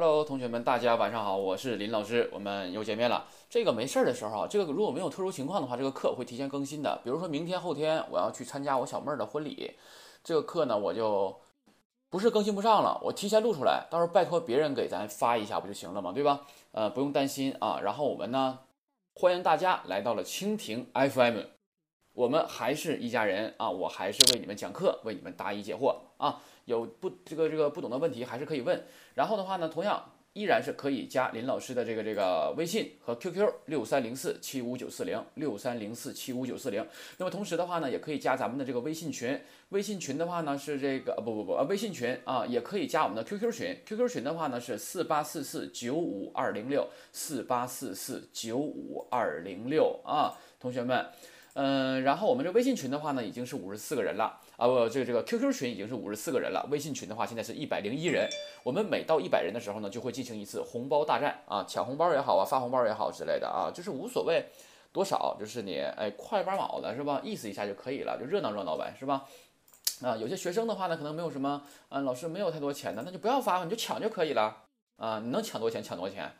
Hello，同学们，大家晚上好，我是林老师，我们又见面了。这个没事儿的时候，这个如果没有特殊情况的话，这个课会提前更新的。比如说明天、后天我要去参加我小妹儿的婚礼，这个课呢我就不是更新不上了，我提前录出来，到时候拜托别人给咱发一下不就行了嘛，对吧？呃，不用担心啊。然后我们呢，欢迎大家来到了蜻蜓 FM，我们还是一家人啊，我还是为你们讲课，为你们答疑解惑啊。有不这个这个不懂的问题还是可以问，然后的话呢，同样依然是可以加林老师的这个这个微信和 QQ 六三零四七五九四零六三零四七五九四零。那么同时的话呢，也可以加咱们的这个微信群，微信群的话呢是这个不不不啊，微信群啊也可以加我们的 QQ 群，QQ 群的话呢是四八四四九五二零六四八四四九五二零六啊，同学们。嗯，然后我们这微信群的话呢，已经是五十四个人了啊，不，这个这个 QQ 群已经是五十四个人了，微信群的话现在是一百零一人。我们每到一百人的时候呢，就会进行一次红包大战啊，抢红包也好啊，发红包也好之类的啊，就是无所谓多少，就是你哎快八毛的是吧，意思一下就可以了，就热闹热闹呗，是吧？啊，有些学生的话呢，可能没有什么，嗯，老师没有太多钱的，那就不要发了，你就抢就可以了啊，你能抢多少钱抢多少钱。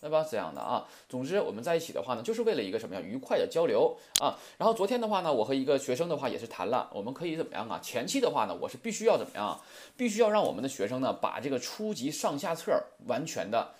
对吧？这样的啊，总之我们在一起的话呢，就是为了一个什么样？愉快的交流啊。然后昨天的话呢，我和一个学生的话也是谈了，我们可以怎么样啊？前期的话呢，我是必须要怎么样？必须要让我们的学生呢，把这个初级上下册完全的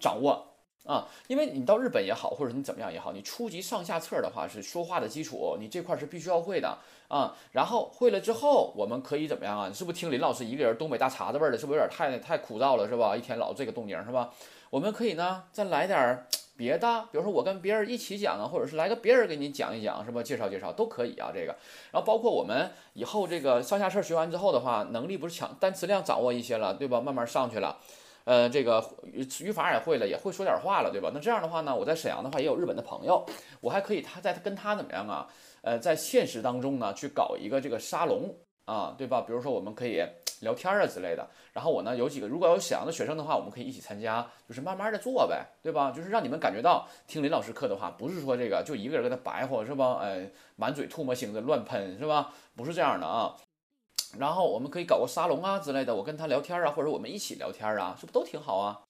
掌握啊。因为你到日本也好，或者你怎么样也好，你初级上下册的话是说话的基础，你这块是必须要会的啊。然后会了之后，我们可以怎么样啊？你是不是听林老师一个人东北大碴子味儿的？是不是有点太太枯燥了？是吧？一天老这个动静是吧？我们可以呢，再来点儿别的，比如说我跟别人一起讲啊，或者是来个别人给你讲一讲，是吧？介绍介绍都可以啊，这个。然后包括我们以后这个上下册学完之后的话，能力不是强，单词量掌握一些了，对吧？慢慢上去了，呃，这个语法也会了，也会说点话了，对吧？那这样的话呢，我在沈阳的话也有日本的朋友，我还可以他在跟他怎么样啊？呃，在现实当中呢，去搞一个这个沙龙啊，对吧？比如说我们可以。聊天啊之类的，然后我呢有几个，如果有沈阳的学生的话，我们可以一起参加，就是慢慢的做呗，对吧？就是让你们感觉到听林老师课的话，不是说这个就一个人跟他白活是吧？哎，满嘴唾沫星子乱喷是吧？不是这样的啊。然后我们可以搞个沙龙啊之类的，我跟他聊天啊，或者我们一起聊天啊，是不都挺好啊？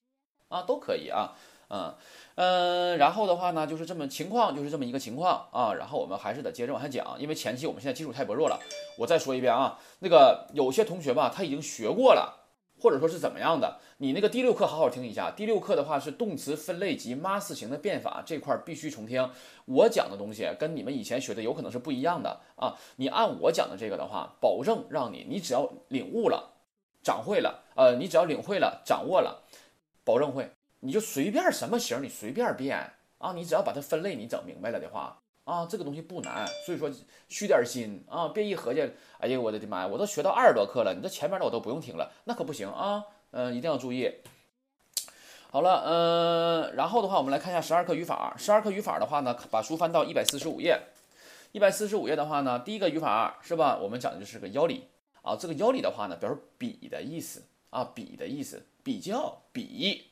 啊，都可以啊。嗯嗯，然后的话呢，就是这么情况，就是这么一个情况啊。然后我们还是得接着往下讲，因为前期我们现在基础太薄弱了。我再说一遍啊，那个有些同学吧，他已经学过了，或者说是怎么样的，你那个第六课好好听一下。第六课的话是动词分类及 mas 型的变法这块必须重听。我讲的东西跟你们以前学的有可能是不一样的啊。你按我讲的这个的话，保证让你，你只要领悟了，掌会了，呃，你只要领会了，掌握了，保证会。你就随便什么型，你随便变啊！你只要把它分类，你整明白了的话啊，这个东西不难。所以说，虚点心啊，别一合计，哎呀，我的妈呀，我都学到二十多课了，你这前面的我都不用听了，那可不行啊！嗯，一定要注意。好了，嗯，然后的话，我们来看一下十二课语法。十二课语法的话呢，把书翻到一百四十五页。一百四十五页的话呢，第一个语法是吧？我们讲的就是个腰里啊。这个腰里的话呢，表示比的意思啊，比的意思，比较比。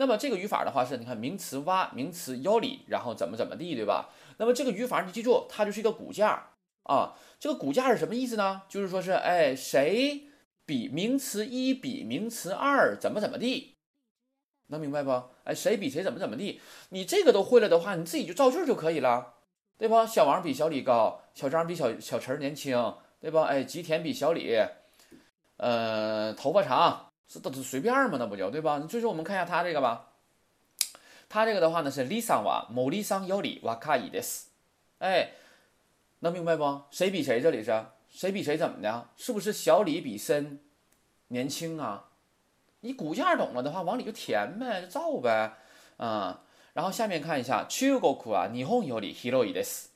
那么这个语法的话是，你看名词挖，名词腰里，然后怎么怎么地，对吧？那么这个语法你记住，它就是一个骨架啊。这个骨架是什么意思呢？就是说是，哎，谁比名词一比名词二怎么怎么地，能明白不？哎，谁比谁怎么怎么地，你这个都会了的话，你自己就造句就可以了，对吧？小王比小李高，小张比小小陈年轻，对吧？哎，吉田比小李，呃，头发长。这都随便嘛，那不就对吧？最后我们看一下他这个吧。他这个的话呢是李桑瓦某李桑有理瓦卡伊的斯，哎，能明白不？谁比谁？这里是谁比谁怎么的？是不是小李比森年轻啊？你骨架懂了的话，往里就填呗，就造呗，啊。然后下面看一下，中国は日本より広いです。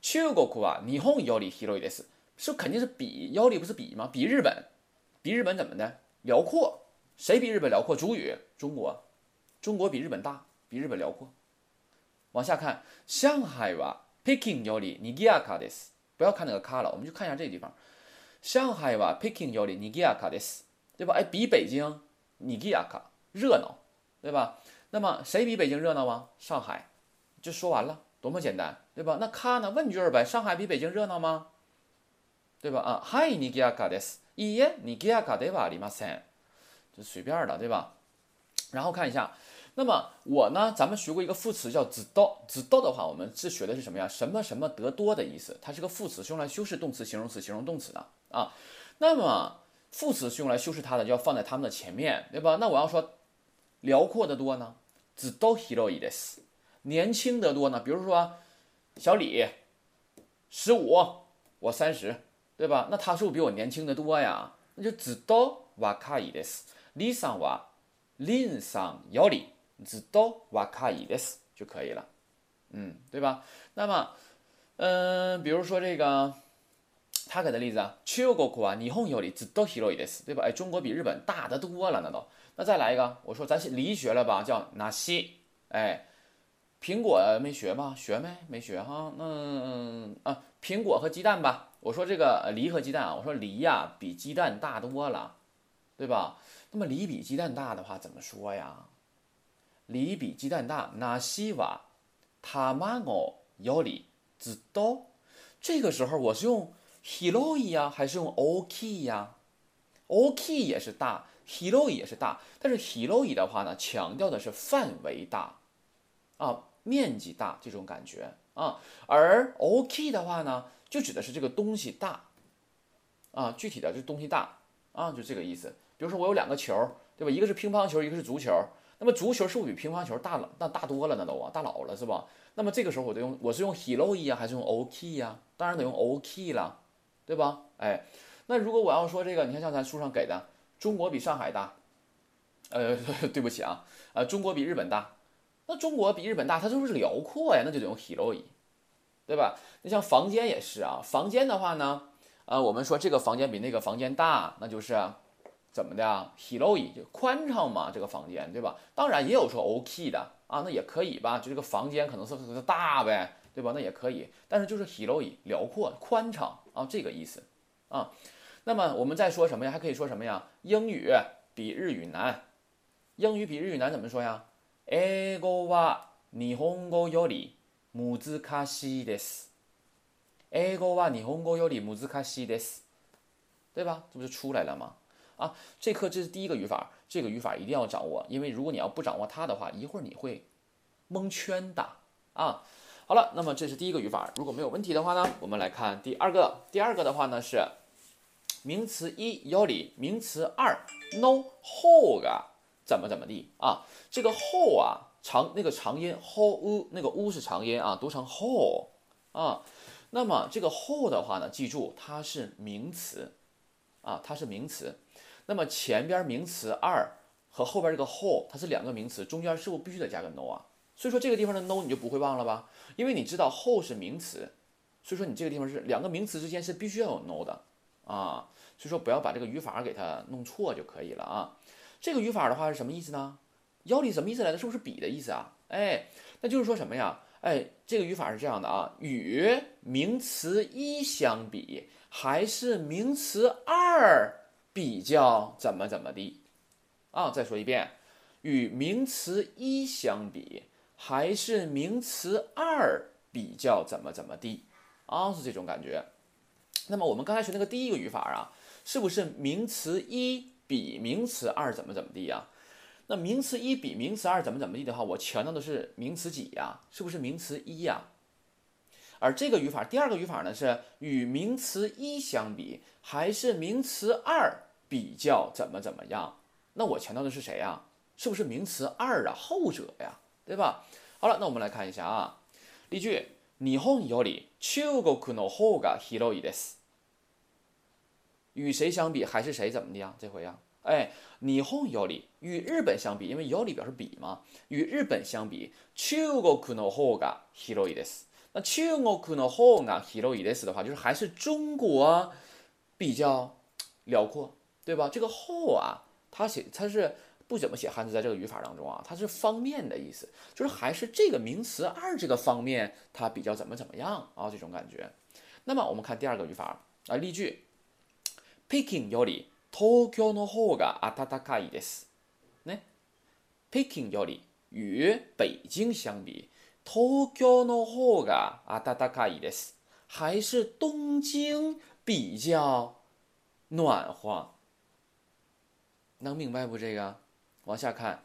中国は日本より広いです，是肯定是比，腰里不是比吗？比日本，比日本怎么的？辽阔，谁比日本辽阔？主语中国， 中国比日本大，比日本辽阔。往下看，上海は北京より賑やかです。不要看那个卡了，我们就看一下这个地方。上海は北京より賑やかです，对吧？哎，比北京賑やか热闹，对吧？那么谁比北京热闹吗？上海，就说完了，多么简单，对吧？那卡呢？问句呗，上海比北京热闹吗？对吧？啊，はい賑やかです。いいえ、賑やかではありません。就随便的，对吧？ 然后看一下， 那么我呢，咱们学过一个副词叫子多，子多的话，我们是学的是什么呀？什么什么得多的意思？它是个副词，是用来修饰动词、形容词、形容动词的啊。那么副词是用来修饰它的，就要放在它们的前面，对吧？那我要说辽阔的多呢，子多 hero 意思。年轻得多呢，比如说小李十五，我三十，对吧？那他是不是比我年轻的多呀？那就子多瓦卡意思。李桑瓦。林上有理，知道瓦卡伊的斯就可以了，嗯，对吧？那么，嗯，比如说这个他给的例子啊，中国啊，日本有理，知道広いです，对吧？哎，中国比日本大得多了，那都。那再来一个，我说咱离学了吧，叫纳西，哎，苹果没学吗？学没？没学哈。那啊，苹果和鸡蛋吧。我说这个梨和鸡蛋啊，我说梨呀比鸡蛋大多了，对吧？那么梨比鸡蛋大的话怎么说呀？ 梨比鸡蛋大，那西瓦他妈哦有理知道。这个时候我是用 hiroi 呀，还是用 ok 呀？ok 也是大，hiroi 也是大，但是 hiroi 的话呢，强调的是范围大啊，面积大这种感觉啊，而 ok 的话呢，就指的是这个东西大啊，具体的这东西大啊，就这个意思。比如说我有两个球，对吧？一个是乒乓球，一个是足球。那么足球是不是比乒乓球大了？那大多了，那都啊，大佬了，是吧？那么这个时候我就用，我是用 hiroi 呀，还是用 oki 呀？当然得用 ok 了，对吧？哎，那如果我要说这个，你看像咱书上给的，中国比上海大，呃，对不起啊，啊，中国比日本大，那中国比日本大，它就是辽阔呀，那就得用 hiroi，对吧？那像房间也是啊，房间的话呢，啊，我们说这个房间比那个房间大，那就是。怎么的啊？hiroi 就宽敞嘛，这个房间对吧？当然也有说 ok 的啊，那也可以吧？就这个房间可能是大呗，对吧？那也可以，但是就是 hiroi 辽阔宽敞啊，这个意思啊。那么我们再说什么呀？还可以说什么呀？英语比日语难，英语比日语难怎么说呀？英語は日本語より難しいです。英語は日本語より難しいです，对吧？这不就出来了吗？ 啊，这课这是第一个语法，这个语法一定要掌握，因为如果你要不掌握它的话，一会儿你会蒙圈的啊。好了，那么这是第一个语法，如果没有问题的话呢，我们来看第二个。第二个的话呢是名词一有理，名词二 no 后啊，怎么怎么地啊？这个后啊长那个长音 ho u 那个 u 是长音啊，读成后啊。那么这个后的话呢，记住它是名词啊，它是名词。那么前边名词二和后边这个 whole，它是两个名词，中间是不是必须得加个 no 啊？所以说这个地方的 no 你就不会忘了吧？因为你知道 whole 是名词，所以说你这个地方是两个名词之间是必须要有 no 的啊。所以说不要把这个语法给它弄错就可以了啊。这个语法的话是什么意思呢？腰里什么意思来的？是不是比的意思啊？哎，那就是说什么呀？哎，这个语法是这样的啊，与名词一相比，还是名词二？比较怎么怎么地啊？再说一遍，与名词一相比，还是名词二比较怎么怎么地啊？是这种感觉。那么我们刚才学那个第一个语法啊，是不是名词一比名词二怎么怎么地呀？那名词一比名词二怎么怎么地的话，我强调的是名词几呀？是不是名词一呀？而这个语法，第二个语法呢，是与名词一相比，还是名词二比较怎么怎么样？那我强调的是谁呀？是不是名词二啊？后者呀，对吧？好了，那我们来看一下啊，例句：日本より中国の方が広いです。与谁相比？还是谁怎么的呀？这回呀，哎，日本より与日本相比，因为より表示比嘛，与日本相比，中国の方が広いです。 那中国の方が広いです的话，就是还是中国比较辽阔，对吧？这个后啊，它写它是不怎么写汉字，在这个语法当中啊，它是方面的意思，就是还是这个名词二这个方面它比较怎么怎么样啊，这种感觉。那么我们看第二个语法啊，例句：北京より東京の方が暖かいです。呢，北京より与北京相比。 東京の方が暖かいです。还是东京比较暖和？能明白不？这个往下看，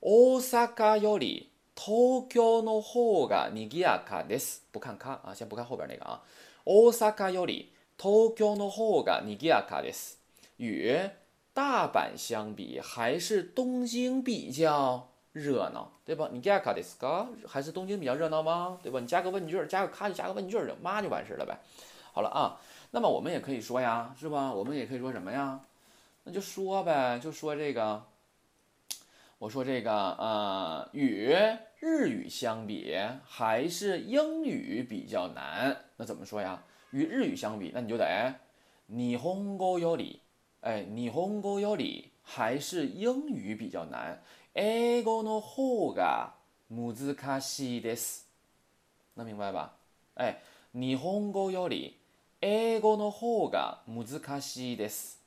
大阪より東京の方が賑やかです。不看か啊，先不看后边那个啊。大阪より東京の方が賑やかです。与大阪相比，还是东京比较 热闹，对吧？你賑やかですか？还是东京比较热闹吗？对吧？你加个问句儿，加个卡就加个问句儿，就嘛就完事儿了呗。好了啊，那么我们也可以说呀，是吧？我们也可以说什么呀？那就说呗，就说这个。我说这个呃，与日语相比，还是英语比较难。那怎么说呀？与日语相比，那你就得日本語より，哎，日本語より还是英语比较难。 英語の方が難しいです。能明白吧？哎，日本語より英語の方が難しいです。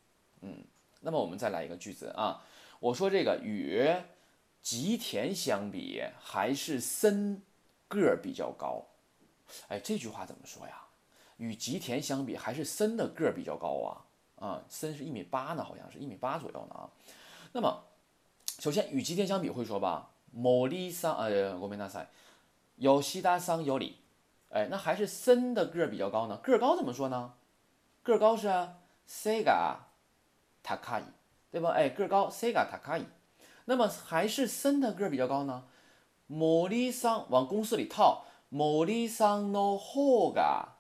嗯，那么我们再来一个句子啊。我说这个与吉田相比，还是森个儿比较高。哎，这句话怎么说呀？与吉田相比，还是森的个儿比较高啊？啊，森是一米八呢，好像是一米八左右呢啊。那么， 首先与吉田相比会说吧，某里桑呃，ごめんなさい，吉田桑有里。哎，那还是森的个儿比较高呢。个儿高怎么说呢？个儿高是背が高い。对吧？哎，个儿高，背が高い。那么还是森的个儿比较高呢？森桑往公式里套，森桑の方が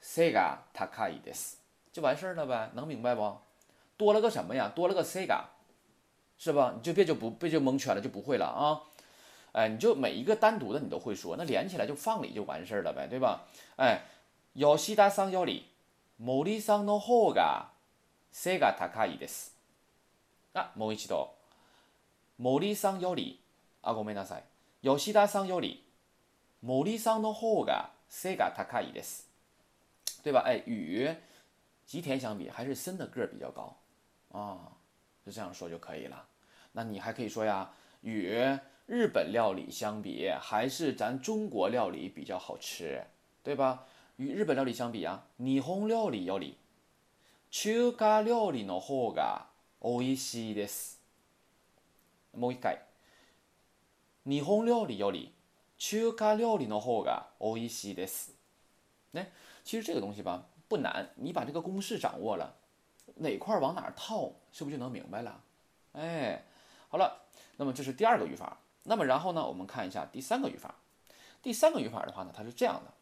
背が高いです，就完事儿了呗，能明白不？多了个什么呀？多了个背が， 是吧？你就别就不别就蒙圈了，就不会了啊。哎，你就每一个单独的你都会说，那连起来就放里就完事儿了呗，对吧？哎，吉田さんより森さんの方が背が高いです。あ、もう一度。森さんより、あ、ごめんなさい。吉田さんより、森さんの方が背が高いです。对吧？哎，与吉田相比，还是森的个儿比较高啊，就这样说就可以了。 那你还可以说呀，与日本料理相比，还是咱中国料理比较好吃，对吧？与日本料理相比啊，日本料理より中華料理の方が美味しいです。もう一回。日本料理より中華料理の方が美味しいです。呢，其实这个东西吧不难，你把这个公式掌握了，哪块往哪套，是不是就能明白了？哎， 好了，那么这是第二个语法。那么然后呢，我们看一下第三个语法。第三个语法的话呢，它是这样的：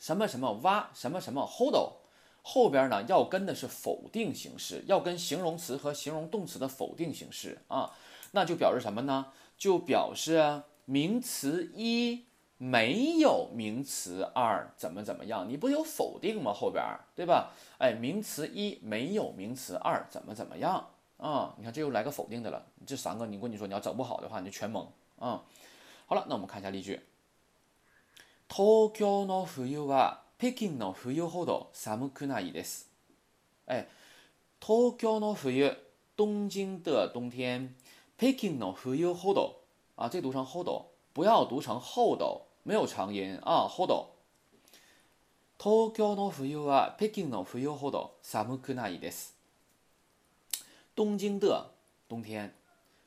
什么什么哇，什么什么 hold。后边呢要跟的是否定形式，要跟形容词和形容动词的否定形式啊，那就表示什么呢？就表示名词一没有名词二怎么怎么样？你不有否定吗？后边对吧？哎，名词一没有名词二怎么怎么样啊？你看这又来个否定的了。这三个你跟你说你要整不好的话，你就全懵啊。好了，那我们看一下例句。東京の冬は北京の冬ほど寒くないです。哎，東京の冬，东京的冬天，北京の冬ほど啊，这读成 hold，不要读成 hold，没有长音啊，hold。東京の冬は北京の冬ほど寒くないです。 东京的冬天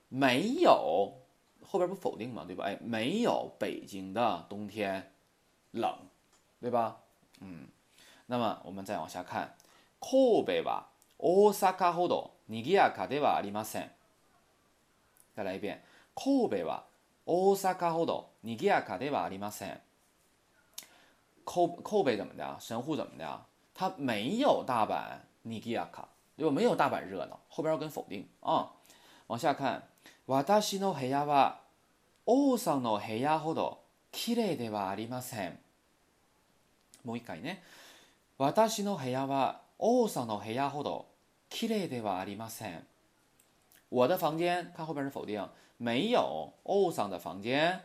没有后边不否定嘛，对吧？哎，没有北京的冬天冷，对吧？嗯，那么我们再往下看，神戸は大阪ほど賑やかではありません。再来一遍，神戸は大阪ほど賑やかではありません。神神戸怎么的？神户怎么的？它没有大阪賑やか，对 吧？没有大阪热闹，后边要跟否定啊。往下看，私の部屋は王さんの部屋ほど綺麗ではありません。もう一回ね。私の部屋は王さんの部屋ほど綺麗ではありません。我的房间，看后边是否定，没有王さん的房间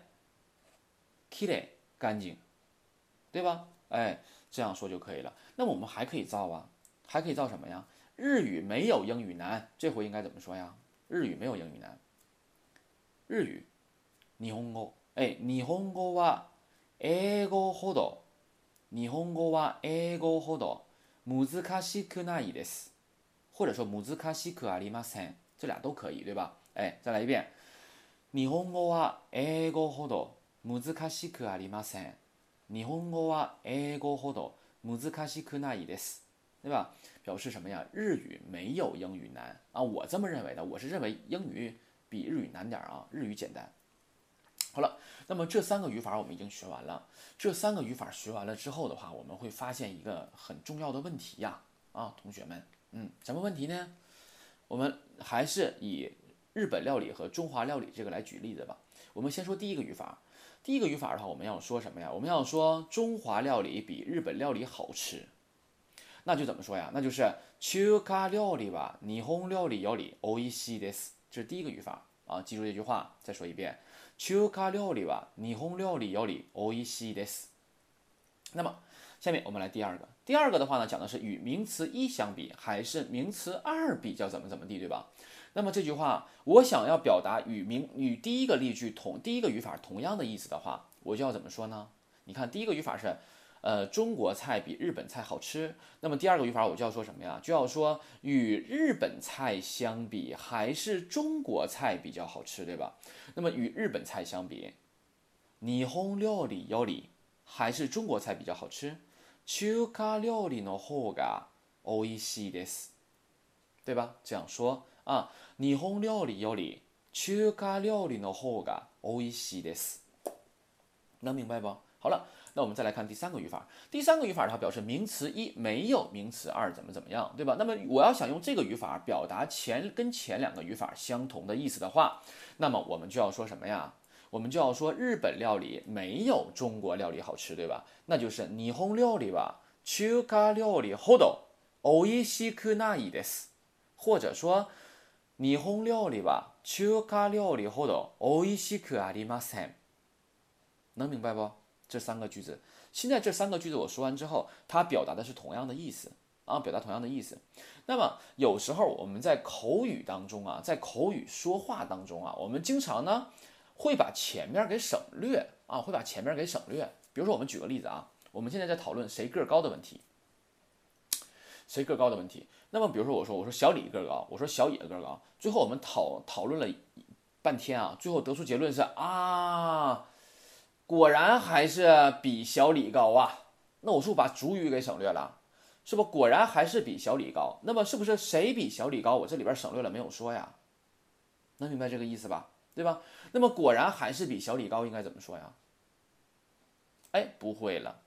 綺麗干净，对吧？哎，这样说就可以了。那么我们还可以造啊，还可以造什么呀？ 日语没有英语难，这回应该怎么说呀？日语没有英语难。日语、日本語、哎，日本語は英語ほど日本語は英語ほど難しくないです，或者说難しくありません，这俩都可以，对吧？哎，再来一遍。 日本語は英語ほど難しくありません。日本語は英語ほど難しくないです。 对吧？表示什么呀？日语没有英语难啊！我这么认为的，我是认为英语比日语难点啊，日语简单。好了，那么这三个语法我们已经学完了。这三个语法学完了之后的话，我们会发现一个很重要的问题呀！啊，同学们，嗯，什么问题呢？我们还是以日本料理和中华料理这个来举例子吧。我们先说第一个语法。第一个语法的话，我们要说什么呀？我们要说中华料理比日本料理好吃。那就怎么说呀？那就是中華料理は日本料理より美味しいです。这是第一个语法啊，记住这句话，再说一遍。中華料理は日本料理より美味しいです。那么，下面我们来第二个。第二个的话呢，讲的是与名词一相比，还是名词二比较怎么怎么地，对吧？那么这句话，我想要表达与名与第一个例句同第一个语法同样的意思的话，我就要怎么说呢？你看，第一个语法是。 呃，中国菜比日本菜好吃。那么第二个语法我就要说什么呀？就要说与日本菜相比，还是中国菜比较好吃，对吧？那么与日本菜相比，日本料理より还是中国菜比较好吃。中華料理の方が美味しいです，对吧？这样说啊，日本料理より中華料理の方が美味しいです，能明白不？好了。 那我们再来看第三个语法。第三个语法它表示名词一没有名词二怎么怎么样，对吧？那么我要想用这个语法表达前跟前两个语法相同的意思的话，那么我们就要说什么呀？我们就要说日本料理没有中国料理好吃，对吧？那就是日本料理は中華料理ほど美味しくないです。或者说日本料理は中華料理ほど美味しくありません。能明白不？ 这三个句子，现在这三个句子我说完之后，它表达的是同样的意思啊，表达同样的意思。那么有时候我们在口语当中啊，在口语说话当中啊，我们经常呢会把前面给省略啊，会把前面给省略。比如说，我们举个例子啊，我们现在在讨论谁个高的问题，谁个高的问题。那么比如说，我说我说小李个高，我说小野个高，最后我们讨讨论了半天啊，最后得出结论是啊。果然还是比小李高啊！那我是不是把主语给省略了？是不？果然还是比小李高。那么是不是谁比小李高？我这里边省略了没有说呀？能明白这个意思吧？对吧？那么果然还是比小李高，应该怎么说呀？哎，不会了，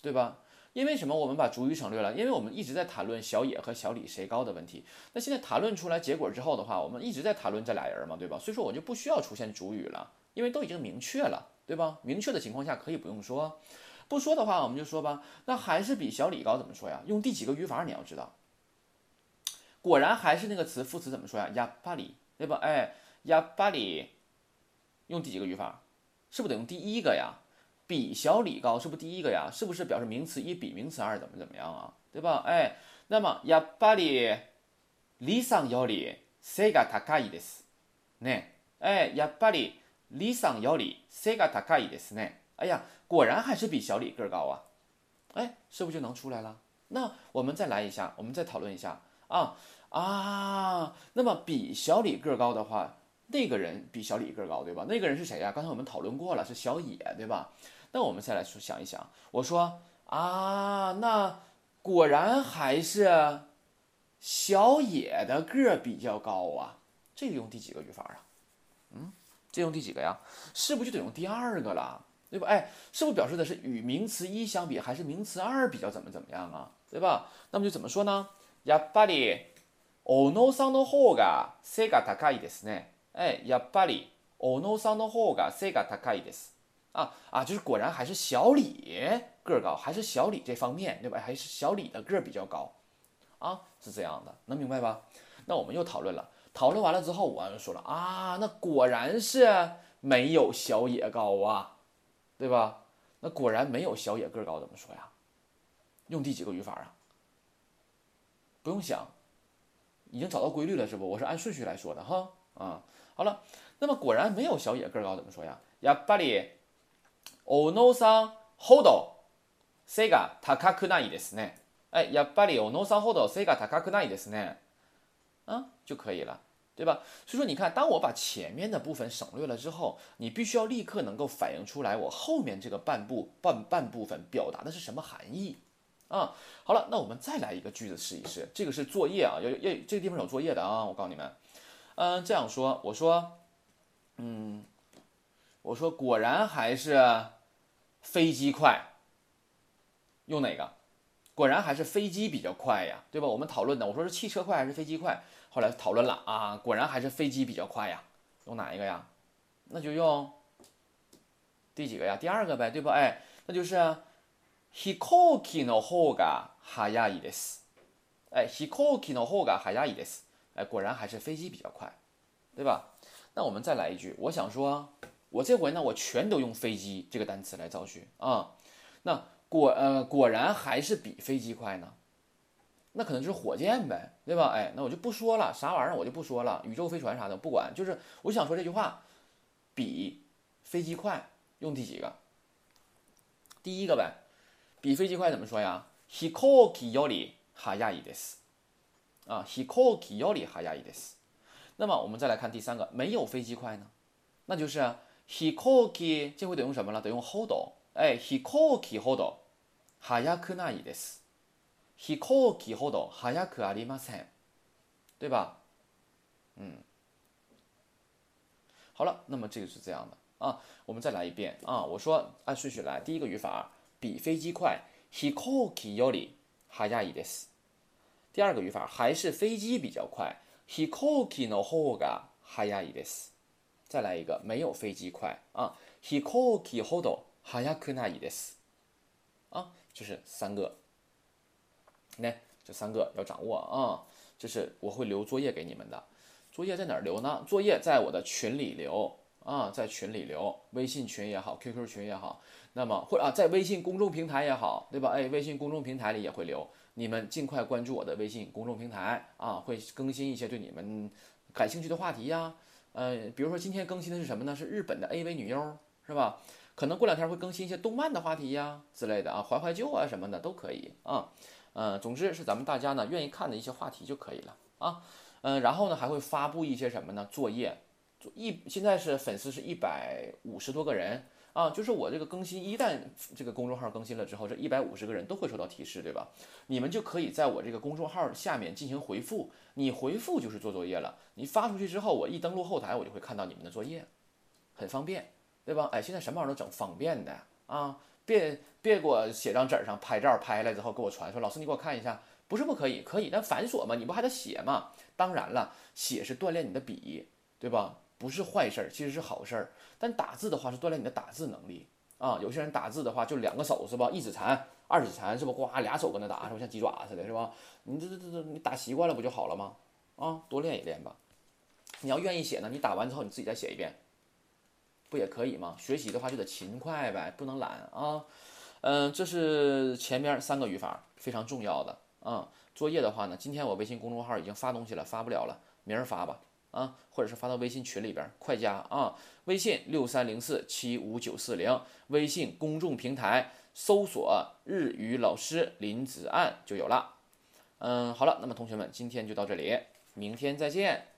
对吧？因为什么？我们把主语省略了，因为我们一直在谈论小野和小李谁高的问题。那现在谈论出来结果之后的话，我们一直在谈论这俩人嘛，对吧？所以说我就不需要出现主语了，因为都已经明确了。对吧？明确的情况下可以不用说，不说的话我们就说吧。那还是比小李高怎么说呀？用第几个语法你要知道。果然还是那个词副词怎么说呀？やっぱり，对吧？哎，やっぱり，用第几个语法？是不是得用第一个呀？比小李高是不是第一个呀？是不是表示名词一比名词二怎么怎么样啊？对吧？哎，那么やっぱり李さんより背が高いですね。哎，やっぱり。 李さんより背が高いですね。哎呀，果然还是比小李个高啊！哎，是不是就能出来了？那我们再来一下，我们再讨论一下啊啊！那么比小李个高的话，那个人比小李个高，对吧？那个人是谁呀？刚才我们讨论过了，是小野，对吧？那我们再来说想一想，我说啊，那果然还是小野的个比较高啊！这个用第几个语法啊？ 嗯？这用第几个呀？是不是就得用第二个了，对吧？哎，是不是表示的是与名词一相比，还是名词二比较怎么怎么样啊？对吧？那么就怎么说呢？やっぱり小野さんの方が背が高いですね。哎，やっぱり小野さんの方が背が高いです。啊啊，就是果然还是小李个高，还是小李这方面，对吧？还是小李的个比较高，啊，是这样的，能明白吧？那我们又讨论了。 讨论完了之后，我就说了啊，那果然是没有小野高啊，对吧？那果然没有小野个高，怎么说呀？用第几个语法啊？不用想，已经找到规律了，是不？我是按顺序来说的哈。啊，好了，那么果然没有小野个高，怎么说呀？やっぱり小野さんほど背が高くないですね。哎，やっぱり小野さんほど背が高くないですね。 啊，就可以了。对吧？所以说你看，当我把前面的部分省略了之后，你必须要立刻能够反映出来我后面这个半部半半部分表达的是什么含义啊？好了，那我们再来一个句子试一试，这个是作业啊，要要这个地方有作业的啊，我告诉你们，嗯，这样说，我说，嗯，我说果然还是飞机快，用哪个？果然还是飞机比较快呀，对吧？我们讨论的，我说是汽车快还是飞机快？后来讨论了啊，果然还是飞机比较快呀，用哪一个呀？那就用第几个呀？第二个呗，对吧？哎，那就是 hikoki no ho ga hayaides，。哎，hikoki no ho ga hayaides，。哎，果然还是飞机比较快，对吧？那我们再来一句，我想说，我这回呢，我全都用飞机这个单词来造句啊。那果呃，果然还是比飞机快呢。那可能就是火箭呗，对吧？哎，那我就不说了，啥玩意儿我就不说了，宇宙飞船啥的不管，就是我想说这句话，比飞机快用第几个？第一个呗，比飞机快怎么说呀？hikoki yori haya ides 啊，hikoki yori haya ides。那么我们再来看第三个，没有飞机快呢，那就是 hikoki，这回得用什么了？得用 hold，哎，hikoki hold hayaku nai desu。飛行機ほど速くありません，对吧？嗯，好了，那么这个是这样的啊，我们再来一遍啊。我说按顺序来，第一个语法比飞机快，飛行機より速いです。第二个语法还是飞机比较快，飛行機の方が速いです。再来一个没有飞机快啊，飛行機ほど速くないです。啊，就是三个。那这三个要掌握啊，就是我会留作业给你们的。作业在哪儿留呢？作业在我的群里留啊，在群里留，微信群也好，QQ 群也好，那么或者啊，在微信公众平台也好，对吧？哎，微信公众平台里也会留，你们尽快关注我的微信公众平台啊，会更新一些对你们感兴趣的话题呀。呃，比如说今天更新的是什么呢？是日本的 AV 女优，是吧？可能过两天会更新一些动漫的话题呀之类的啊，怀怀旧啊什么的都可以啊。嗯，总之是咱们大家呢愿意看的一些话题就可以了啊。嗯，然后呢还会发布一些什么呢？作业，一现在是粉丝是一百五十多个人啊。就是我这个更新，一旦这个公众号更新了之后，这一百五十个人都会收到提示，对吧？你们就可以在我这个公众号下面进行回复，你回复就是做作业了。你发出去之后，我一登录后台，我就会看到你们的作业，很方便，对吧？哎，现在什么玩意儿都整方便的啊。别别给我写张纸上拍照，拍下来之后给我传，说老师你给我看一下，不是不可以，可以，但繁琐嘛，你不还得写嘛？当然了，写是锻炼你的笔，对吧？不是坏事儿，其实是好事儿。但打字的话是锻炼你的打字能力啊。有些人打字的话就两个手是吧？一指禅，二指禅是吧？呱俩手搁那打，是吧？像鸡爪似的，是吧？你这这这这你打习惯了不就好了吗？啊，多练一练吧。你要愿意写呢，你打完之后你自己再写一遍。不也可以吗？学习的话就得勤快呗，不能懒啊。嗯，这是前面三个语法非常重要的啊。作业的话呢，今天我微信公众号已经发东西了，发不了了，明儿发吧啊，或者是发到微信群里边，快加啊。微信六三零四七五九四零，微信公众平台搜索日语老师林子岸就有了。嗯，好了，那么同学们今天就到这里，明天再见。